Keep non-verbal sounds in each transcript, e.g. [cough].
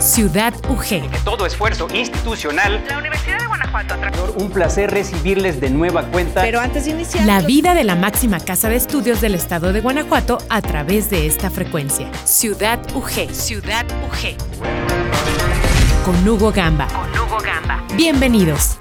Ciudad UG. todo esfuerzo institucional. La Universidad de Guanajuato. Un placer recibirles de nueva cuenta. Pero antes de iniciar. La vida de la máxima casa de estudios del estado de Guanajuato a través de esta frecuencia. Ciudad UG. Ciudad UG. Con Hugo Gamba. Con Hugo Gamba. Bienvenidos.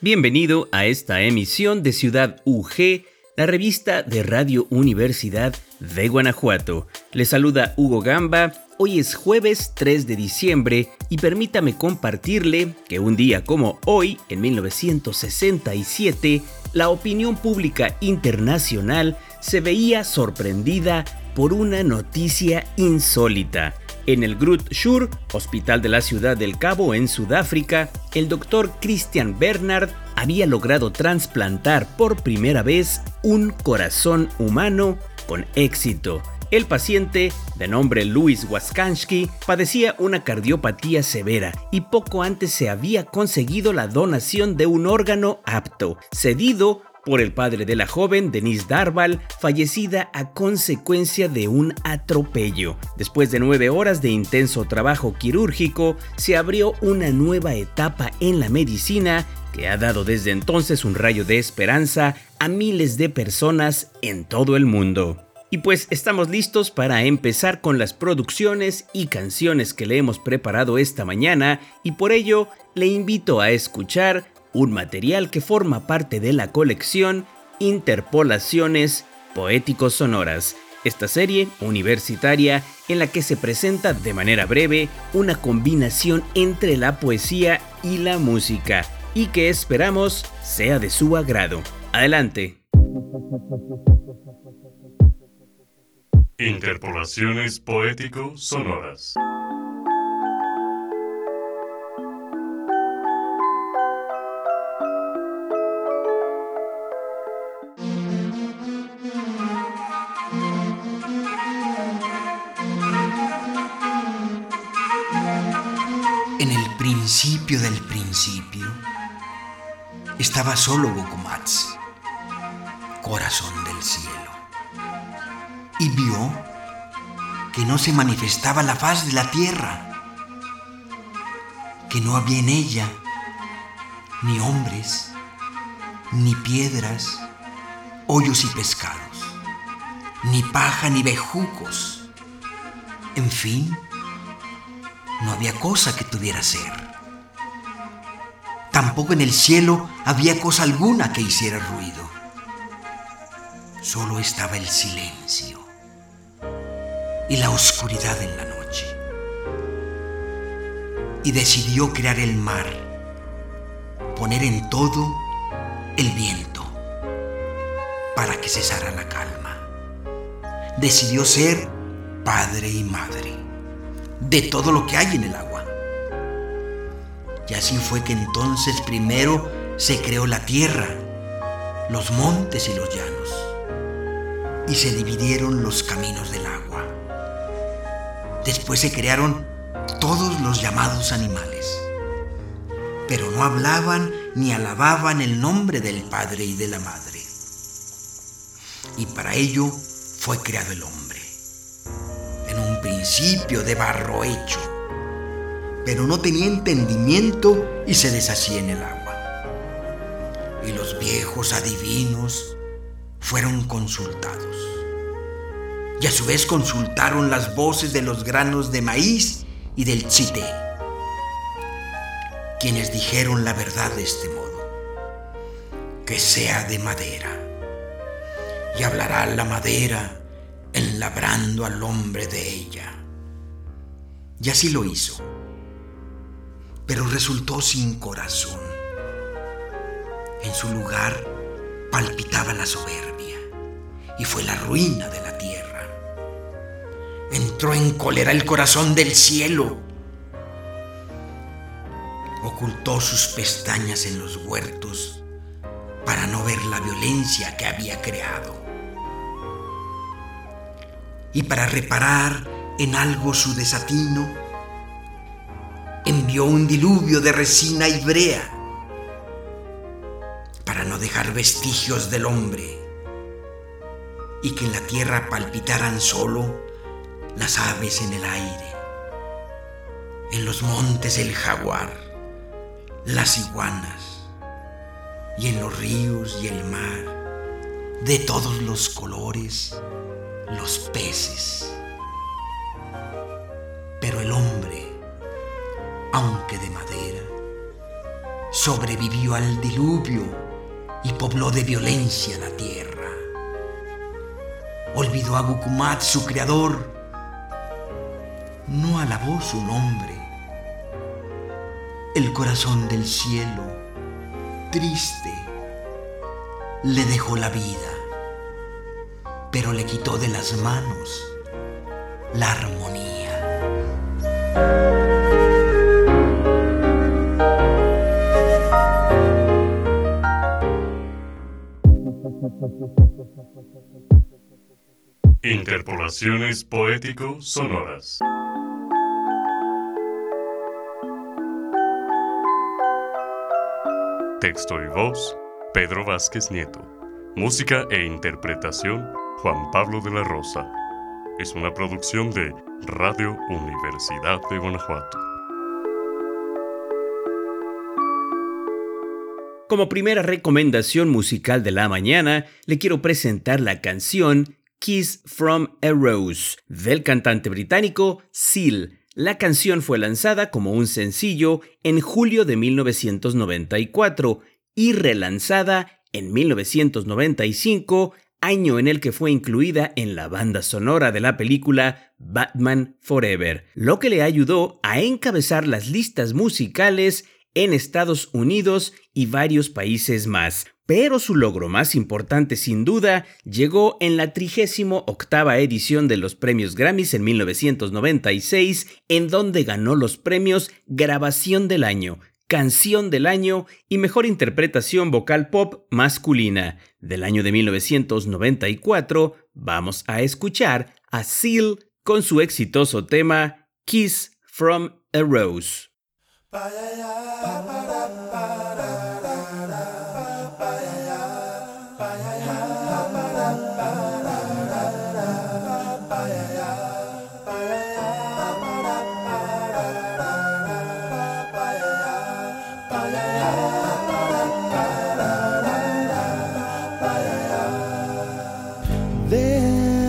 Bienvenido a esta emisión de Ciudad UG, la revista de Radio Universidad de Guanajuato. Le saluda Hugo Gamba. Hoy es jueves 3 de diciembre y permítame compartirle que un día como hoy, en 1967, la opinión pública internacional se veía sorprendida por una noticia insólita. En el Grut Shur, hospital de la ciudad del Cabo en Sudáfrica, el doctor Christian Bernard había logrado trasplantar por primera vez un corazón humano con éxito. El paciente, de nombre Luis Waskansky, padecía una cardiopatía severa y poco antes se había conseguido la donación de un órgano apto, cedido por el padre de la joven, Denise Darval, fallecida a consecuencia de un atropello. Después de nueve horas de intenso trabajo quirúrgico, se abrió una nueva etapa en la medicina que ha dado desde entonces un rayo de esperanza a miles de personas en todo el mundo. Y pues estamos listos para empezar con las producciones y canciones que le hemos preparado esta mañana y por ello le invito a escuchar un material que forma parte de la colección Interpolaciones Poéticos Sonoras, esta serie universitaria en la que se presenta de manera breve una combinación entre la poesía y la música y que esperamos sea de su agrado. Adelante. [laughs] Interpolaciones poético-sonoras. principio del principio, estaba solo Gokumatsu, corazón del cielo, y vio que no se manifestaba la faz de la tierra, que no había en ella ni hombres, ni piedras, hoyos y pescados, ni paja ni bejucos, en fin, no había cosa que tuviera ser. Tampoco en el cielo había cosa alguna que hiciera ruido. Solo estaba el silencio y la oscuridad en la noche. Y decidió crear el mar, poner en todo el viento para que cesara la calma. Decidió ser padre y madre de todo lo que hay en el agua y así fue que entonces primero se creó la tierra, los montes y los llanos, y se dividieron los caminos del agua. Después se crearon todos los llamados animales, pero no hablaban ni alababan el nombre del Padre y de la Madre. Y para ello fue creado el hombre, en un principio de barro hecho pero no tenía entendimiento y se deshacía en el agua. Y los viejos adivinos fueron consultados. Y a su vez consultaron las voces de los granos de maíz y del chite, quienes dijeron la verdad de este modo, que sea de madera, y hablará la madera enlabrando al hombre de ella. Y así lo hizo pero resultó sin corazón. En su lugar palpitaba la soberbia y fue la ruina de la tierra. Entró en cólera el corazón del cielo. Ocultó sus pestañas en los huertos para no ver la violencia que había creado. Y para reparar en algo su desatino, envió un diluvio de resina y brea para no dejar vestigios del hombre y que en la tierra palpitaran solo las aves en el aire. en los montes el jaguar, las iguanas, y en los ríos y el mar, de todos los colores, los peces. Pero el hombre, aunque de madera, sobrevivió al diluvio y pobló de violencia la tierra. Olvidó a Gukumat, su creador, no alabó su nombre. El corazón del cielo, triste, le dejó la vida, pero le quitó de las manos la armonía. Interpolaciones poético-sonoras. Texto y voz, Pedro Vázquez Nieto. Música e interpretación, Juan Pablo de la Rosa. Es una producción de Radio Universidad de Guanajuato. Como primera recomendación musical de la mañana, le quiero presentar la canción Kiss from a Rose del cantante británico Seal. La canción fue lanzada como un sencillo en julio de 1994 y relanzada en 1995, año en el que fue incluida en la banda sonora de la película Batman Forever, lo que le ayudó a encabezar las listas musicales en Estados Unidos y varios países más. Pero su logro más importante sin duda llegó en la 38 octava edición de los premios Grammys en 1996, en donde ganó los premios Grabación del Año, Canción del Año y Mejor Interpretación Vocal Pop Masculina. Del año de 1994 vamos a escuchar a Seal con su exitoso tema Kiss from a Rose. There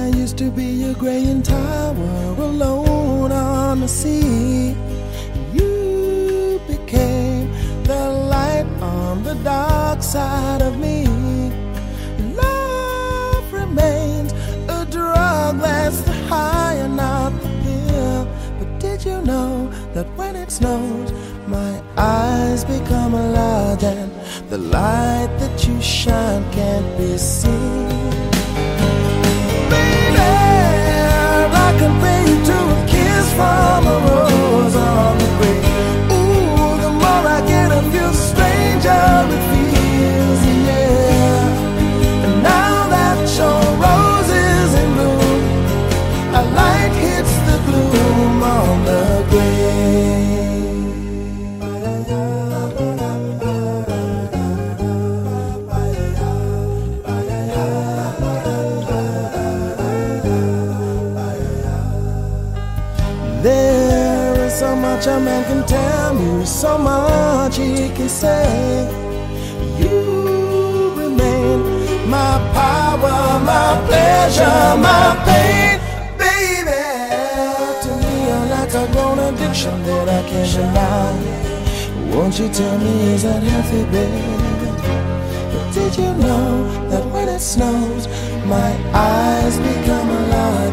used to be a graying tower alone on the sea. Snows, my eyes become large and the light that you shine can't be seen? Baby, I compare much a man can tell you, so much he can say. You remain my power, my pleasure, my pain, baby. To me, you're like a grown addiction that I can't deny. Won't you tell me is that healthy, baby? But did you know that when it snows, my eyes become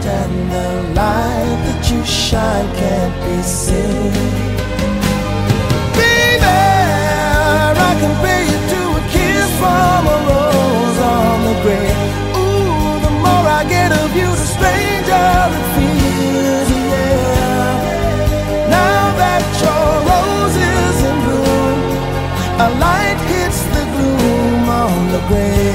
and the light that you shine can't be seen? Baby, I compare you to a kiss from a rose on the grave. Ooh, the more I get of you, the stranger it feels, yeah. Now that your rose is in bloom, a light hits the gloom on the grave.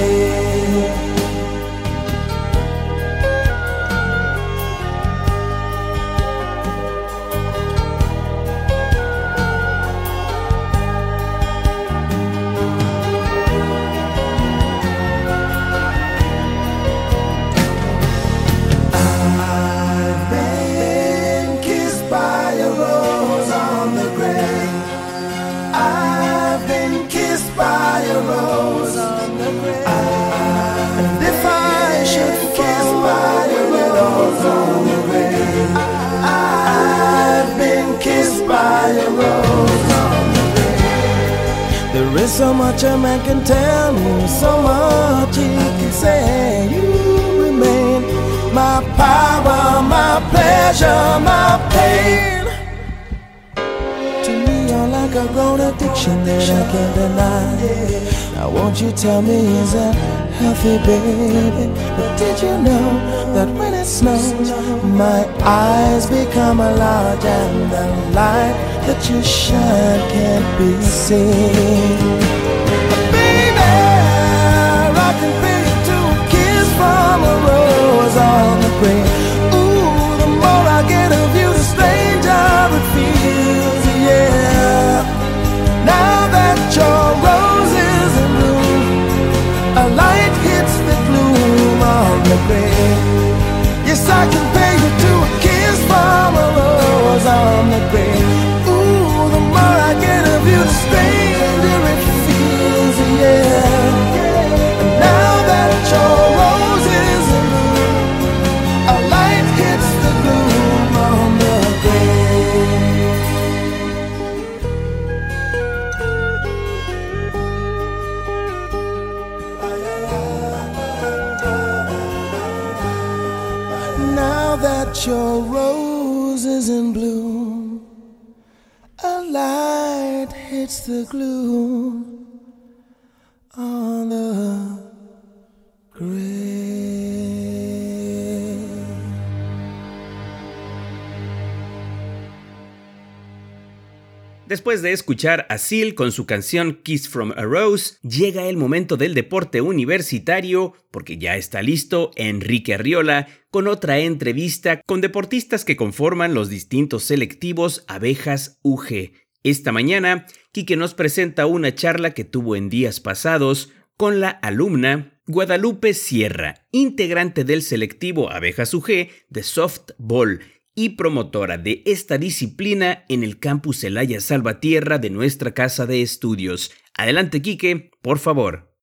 Much a man can tell me, so much he can say. You remain my power, my pleasure, my pain. To me, you're like a grown addiction that I can't deny. Now, won't you tell me, is that healthy, baby? But did you know that when it snows, my eyes become a large and the light that you shine can't be seen? Your rose is in bloom, a light hits the gloom Después de escuchar a Seal con su canción Kiss from a Rose, llega el momento del deporte universitario, porque ya está listo Enrique Arriola con otra entrevista con deportistas que conforman los distintos selectivos Abejas UG. Esta mañana, Quique nos presenta una charla que tuvo en días pasados con la alumna Guadalupe Sierra, integrante del selectivo Abejas UG de softball y promotora de esta disciplina en el campus Celaya Salvatierra de nuestra casa de estudios. Adelante, Quique, por favor.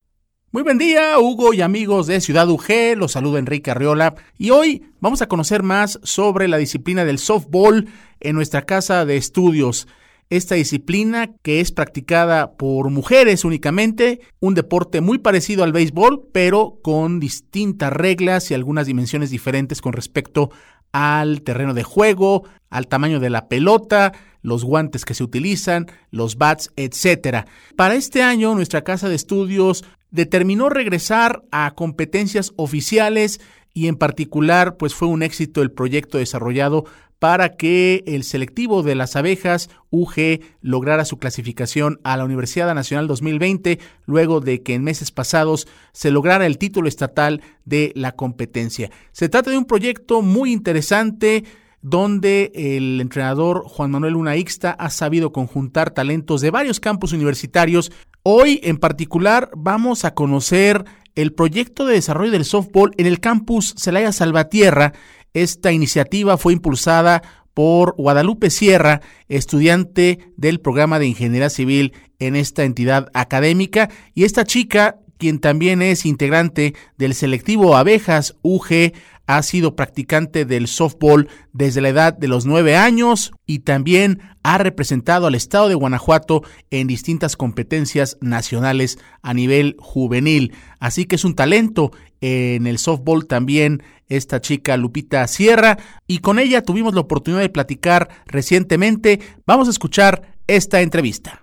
Muy buen día, Hugo y amigos de Ciudad UG, los saluda Enrique Arriola y hoy vamos a conocer más sobre la disciplina del softball en nuestra casa de estudios. Esta disciplina que es practicada por mujeres únicamente, un deporte muy parecido al béisbol, pero con distintas reglas y algunas dimensiones diferentes con respecto al terreno de juego, al tamaño de la pelota, los guantes que se utilizan, los bats, etc. Para este año, nuestra casa de estudios determinó regresar a competencias oficiales y en particular, pues fue un éxito el proyecto desarrollado para que el selectivo de las abejas UG lograra su clasificación a la Universidad Nacional 2020, luego de que en meses pasados se lograra el título estatal de la competencia. Se trata de un proyecto muy interesante donde el entrenador Juan Manuel Luna Ixta ha sabido conjuntar talentos de varios campus universitarios. Hoy en particular vamos a conocer el proyecto de desarrollo del softball en el campus Celaya Salvatierra, esta iniciativa fue impulsada por Guadalupe Sierra, estudiante del programa de Ingeniería Civil en esta entidad académica, y esta chica, quien también es integrante del selectivo Abejas UG, ha sido practicante del softball desde la edad de los nueve años y también ha representado al estado de Guanajuato en distintas competencias nacionales a nivel juvenil. Así que es un talento en el softball también esta chica Lupita Sierra y con ella tuvimos la oportunidad de platicar recientemente. Vamos a escuchar esta entrevista.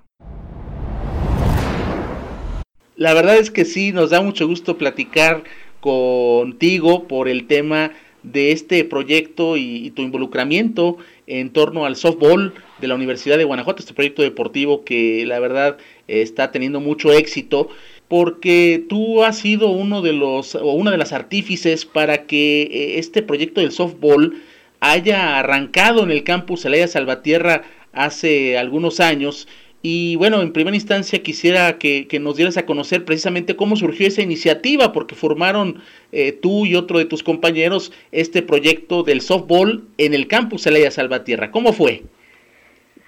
La verdad es que sí, nos da mucho gusto platicar contigo por el tema de este proyecto y, tu involucramiento en torno al softball de la Universidad de Guanajuato, este proyecto deportivo que la verdad está teniendo mucho éxito porque tú has sido uno de los o una de las artífices para que eh, este proyecto del softball haya arrancado en el campus Celaya Salvatierra hace algunos años y bueno, en primera instancia quisiera que, que, nos dieras a conocer precisamente cómo surgió esa iniciativa, porque formaron eh, tú y otro de tus compañeros este proyecto del softball en el campus Celaya Salvatierra. ¿Cómo fue?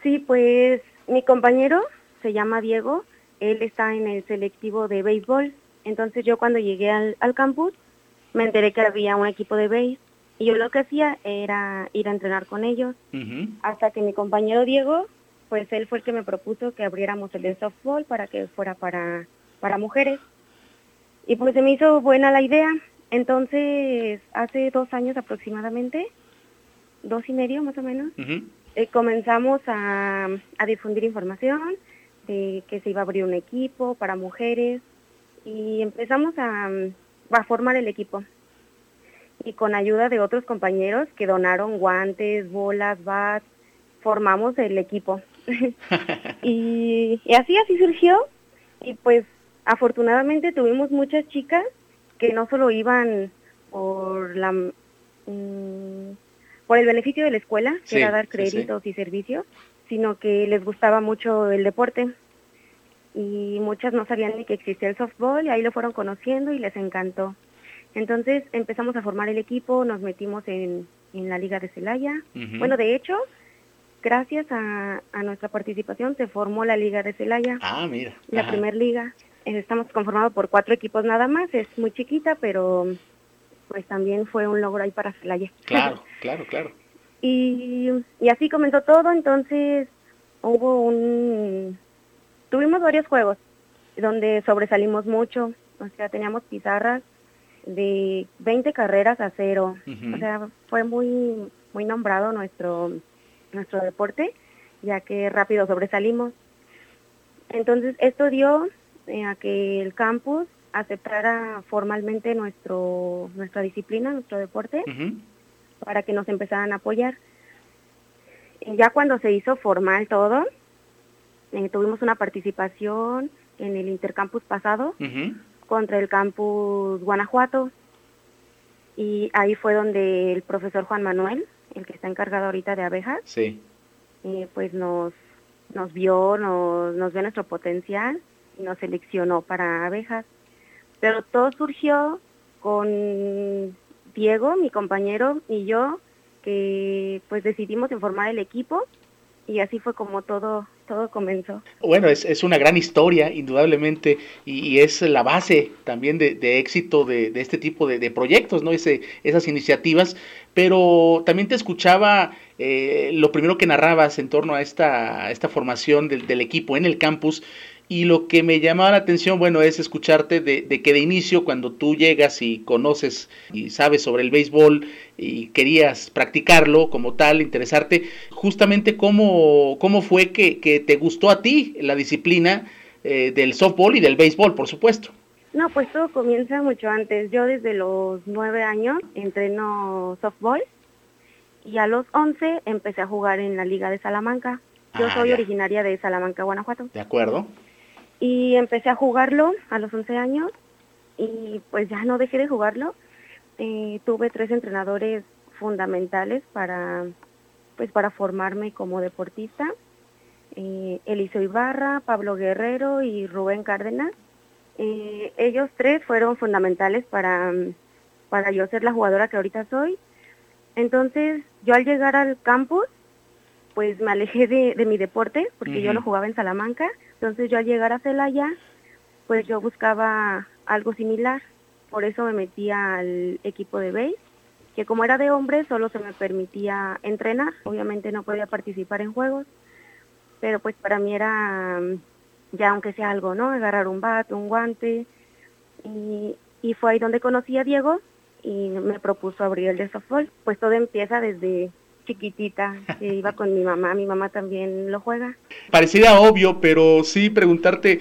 Sí, pues mi compañero se llama Diego, él está en el selectivo de béisbol, entonces yo cuando llegué al, al campus me enteré que había un equipo de béis y yo lo que hacía era ir a entrenar con ellos, uh -huh. hasta que mi compañero Diego pues él fue el que me propuso que abriéramos el de softball para que fuera para, para mujeres. Y pues se me hizo buena la idea. Entonces, hace dos años aproximadamente, dos y medio más o menos, eh, comenzamos a, a difundir información de que se iba a abrir un equipo para mujeres y empezamos a, a formar el equipo y con ayuda de otros compañeros que donaron guantes, bolas, bats, formamos el equipo. [laughs] y, así, así surgió. Y pues afortunadamente tuvimos muchas chicas que no solo iban por la mm, por el beneficio de la escuela, que era dar créditos y servicios, sino que les gustaba mucho el deporte. Y muchas no sabían ni que existía el softball y ahí lo fueron conociendo y les encantó. Entonces empezamos a formar el equipo, nos metimos en, en la Liga de Celaya. Bueno, de hecho, gracias a, a, nuestra participación se formó la Liga de Celaya. Ah, mira. La primer liga. Estamos conformados por cuatro equipos nada más, es muy chiquita, pero pues también fue un logro ahí para Celaya. Claro, [laughs] claro, claro. Y, y así comenzó todo, entonces hubo un... Tuvimos varios juegos donde sobresalimos mucho, o sea, teníamos pizarras de 20 carreras a cero. O sea, fue muy, muy nombrado nuestro, nuestro deporte, ya que rápido sobresalimos. Entonces, esto dio eh, a que el campus aceptara formalmente nuestro, nuestra disciplina, nuestro deporte, para que nos empezaran a apoyar. ya cuando se hizo formal todo, eh, tuvimos una participación en el intercampus pasado, contra el campus Guanajuato y ahí fue donde el profesor Juan Manuel, el que está encargado ahorita de abejas, sí. eh, pues nos, nos vio, nos, nos vio nuestro potencial y nos seleccionó para abejas. Pero todo surgió con Diego, mi compañero, y yo, que pues decidimos formar el equipo y así fue como todo todo comenzó. Bueno, es, es una gran historia, indudablemente, y, es la base también de, de éxito de, de, este tipo de, de proyectos, ¿no? Ese, esas iniciativas, pero también te escuchaba eh, lo primero que narrabas en torno a esta, esta formación del, del equipo en el campus, y lo que me llamaba la atención, bueno, es escucharte de, de, que de inicio, cuando tú llegas y conoces y sabes sobre el béisbol y querías practicarlo como tal, interesarte, justamente cómo, cómo fue que, que te gustó a ti la disciplina eh, del softball y del béisbol, por supuesto. No, pues todo comienza mucho antes. Yo desde los nueve años entreno softball y a los once empecé a jugar en la Liga de Salamanca. Yo ah, soy ya. originaria de Salamanca, Guanajuato. De acuerdo y empecé a jugarlo a los 11 años y pues ya no dejé de jugarlo. Eh, tuve tres entrenadores fundamentales para pues para formarme como deportista. Eh, Eliseo Ibarra, Pablo Guerrero y Rubén Cárdenas. Eh, ellos tres fueron fundamentales para, para yo ser la jugadora que ahorita soy. Entonces, yo al llegar al campus, pues me alejé de, de mi deporte, porque uh -huh. yo lo jugaba en Salamanca, entonces yo al llegar a Celaya, pues yo buscaba algo similar, por eso me metí al equipo de base, que como era de hombres solo se me permitía entrenar, obviamente no podía participar en juegos, pero pues para mí era ya aunque sea algo, ¿no? Agarrar un bat, un guante, y, y fue ahí donde conocí a Diego y me propuso abrir el de softball, pues todo empieza desde chiquitita, iba con mi mamá, mi mamá también lo juega. Pareciera obvio, pero sí preguntarte,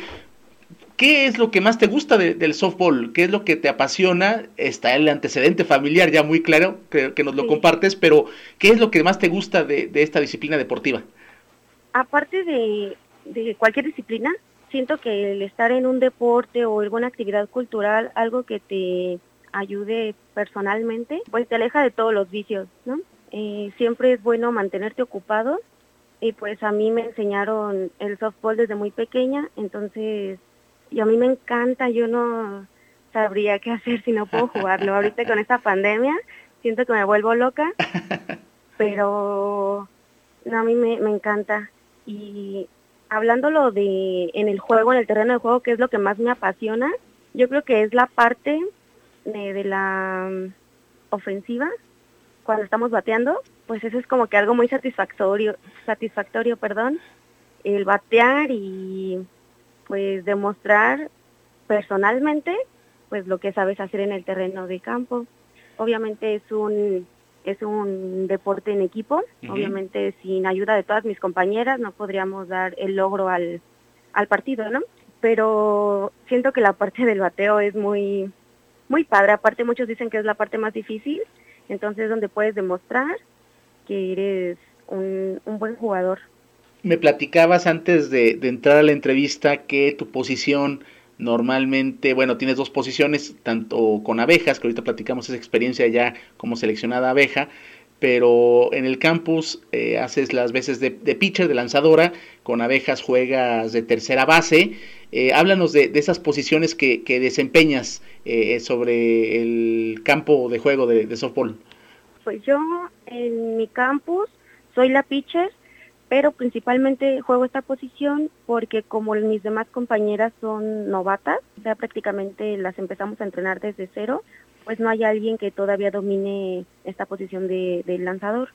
¿qué es lo que más te gusta de, del softball? ¿Qué es lo que te apasiona? Está el antecedente familiar ya muy claro, que, que nos lo sí. compartes, pero ¿qué es lo que más te gusta de, de esta disciplina deportiva? Aparte de, de cualquier disciplina, siento que el estar en un deporte o alguna actividad cultural, algo que te ayude personalmente, pues te aleja de todos los vicios, ¿no? Eh, siempre es bueno mantenerte ocupado y pues a mí me enseñaron el softball desde muy pequeña, entonces y a mí me encanta, yo no sabría qué [laughs] hacer si no puedo jugarlo. Ahorita con esta pandemia siento que me vuelvo loca, [laughs] pero no, a mí me, me encanta. Y hablándolo de en el juego, en el terreno de juego, que es lo que más me apasiona, yo creo que es la parte de, de la um, ofensiva, cuando estamos bateando, pues eso es como que algo muy satisfactorio, satisfactorio, perdón, el batear y pues demostrar personalmente pues lo que sabes hacer en el terreno de campo. Obviamente es un es un deporte en equipo, obviamente sin ayuda de todas mis compañeras no podríamos dar el logro al, al partido, ¿no? Pero siento que la parte del bateo es muy muy padre, aparte muchos dicen que es la parte más difícil, entonces donde puedes demostrar que eres un, buen jugador. Me platicabas antes de, entrar a la entrevista que tu posición normalmente, bueno, tienes dos posiciones, tanto con abejas, que ahorita platicamos esa experiencia ya como seleccionada abeja, pero en el campus eh, haces las veces de, pitcher, de lanzadora, con abejas juegas de tercera base. Eh, háblanos de, de, esas posiciones que, desempeñas eh, sobre el campo de juego de, de softball. Pues yo en mi campus soy la pitcher pero principalmente juego esta posición porque como mis demás compañeras son novatas, o sea, prácticamente las empezamos a entrenar desde cero, pues no hay alguien que todavía domine esta posición de lanzador.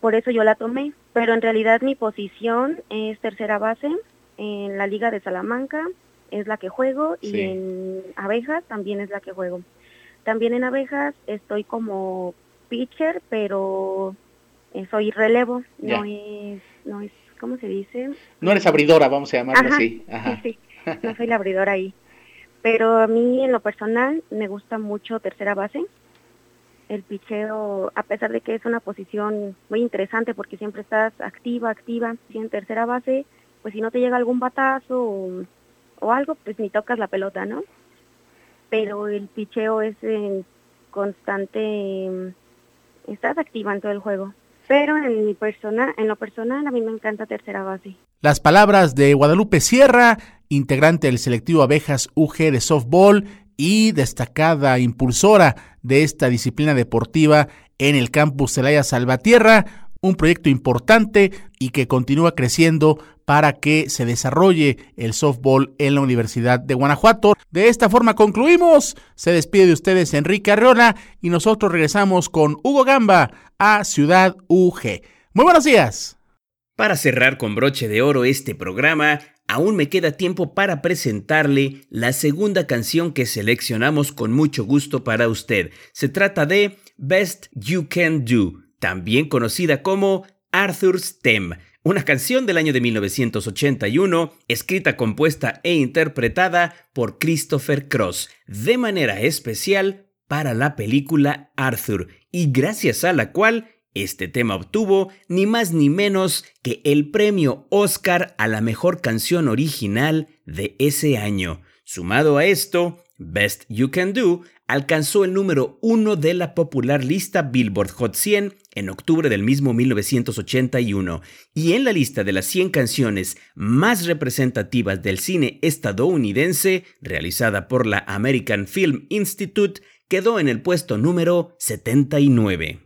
Por eso yo la tomé, pero en realidad mi posición es tercera base en la Liga de Salamanca, es la que juego, sí. y en abejas también es la que juego. También en abejas estoy como pitcher, pero soy relevo, no es, no es, ¿cómo se dice? No eres abridora, vamos a llamarlo Ajá, así. Ajá. Sí, sí, no soy la abridora ahí. Pero a mí en lo personal me gusta mucho tercera base. El picheo, a pesar de que es una posición muy interesante porque siempre estás activa, activa, si en tercera base, pues si no te llega algún batazo o, algo, pues ni tocas la pelota, ¿no? Pero el picheo es en constante, estás activa en todo el juego pero en mi persona, en lo personal a mí me encanta tercera base. Las palabras de Guadalupe Sierra, integrante del selectivo Abejas UG de softball y destacada impulsora de esta disciplina deportiva en el campus Celaya Salvatierra, un proyecto importante y que continúa creciendo para que se desarrolle el softball en la Universidad de Guanajuato. De esta forma concluimos. Se despide de ustedes Enrique Arreola y nosotros regresamos con Hugo Gamba a Ciudad UG. Muy buenos días. Para cerrar con broche de oro este programa, aún me queda tiempo para presentarle la segunda canción que seleccionamos con mucho gusto para usted. Se trata de Best You Can Do, también conocida como Arthur's Theme, una canción del año de 1981, escrita, compuesta e interpretada por Christopher Cross, de manera especial para la película Arthur, y gracias a la cual este tema obtuvo ni más ni menos que el premio Oscar a la mejor canción original de ese año. Sumado a esto, Best You Can Do alcanzó el número uno de la popular lista Billboard Hot 100 en octubre del mismo 1981 y en la lista de las 100 canciones más representativas del cine estadounidense realizada por la American Film Institute quedó en el puesto número 79.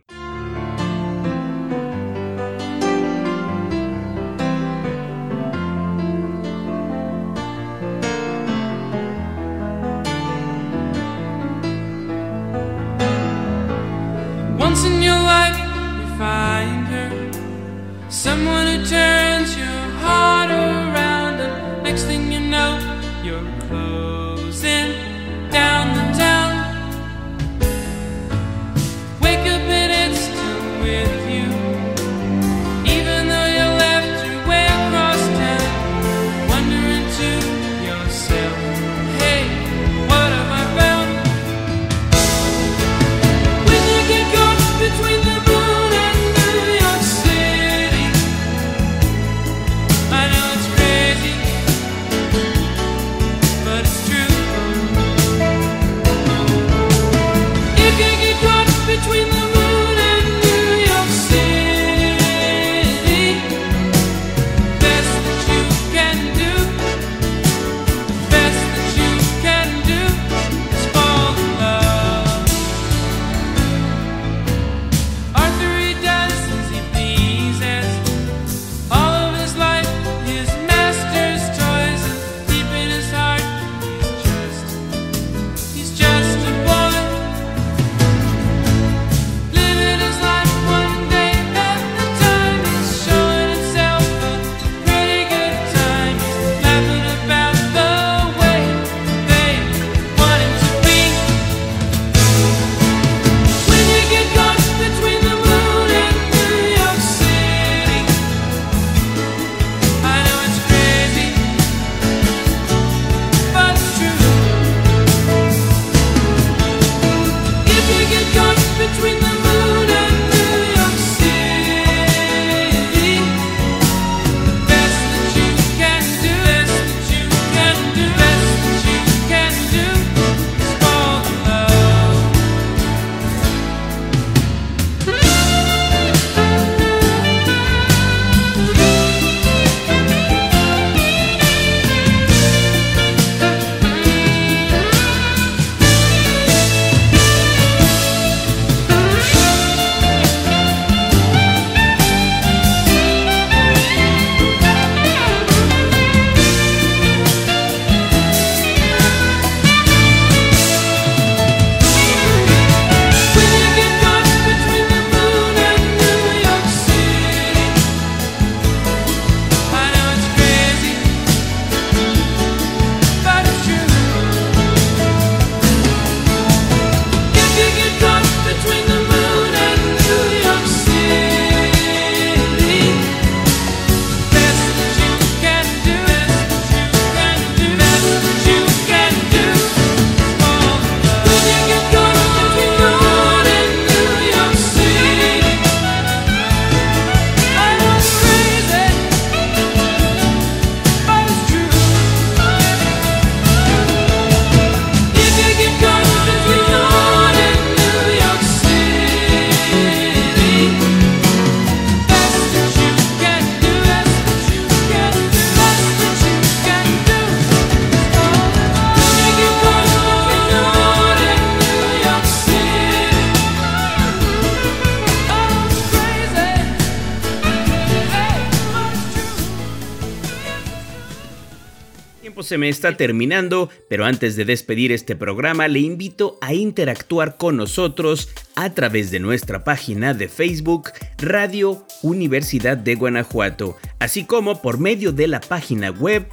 Se me está terminando, pero antes de despedir este programa le invito a interactuar con nosotros a través de nuestra página de Facebook Radio Universidad de Guanajuato, así como por medio de la página web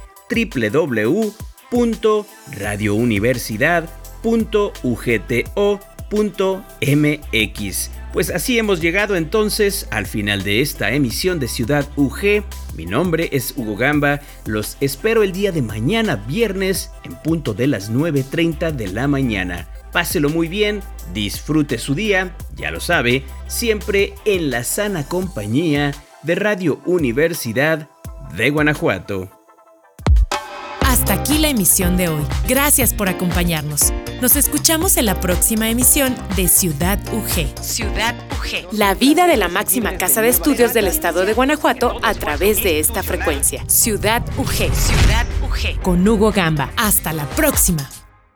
www.radiouniversidad.ugto.mx. Pues así hemos llegado entonces al final de esta emisión de Ciudad UG. Mi nombre es Hugo Gamba. Los espero el día de mañana, viernes, en punto de las 9.30 de la mañana. Páselo muy bien, disfrute su día, ya lo sabe, siempre en la sana compañía de Radio Universidad de Guanajuato. Hasta aquí la emisión de hoy. Gracias por acompañarnos. Nos escuchamos en la próxima emisión de Ciudad UG. Ciudad UG. La vida de la máxima casa de estudios del estado de Guanajuato a través de esta frecuencia. Ciudad UG. Ciudad UG. Con Hugo Gamba. Hasta la próxima.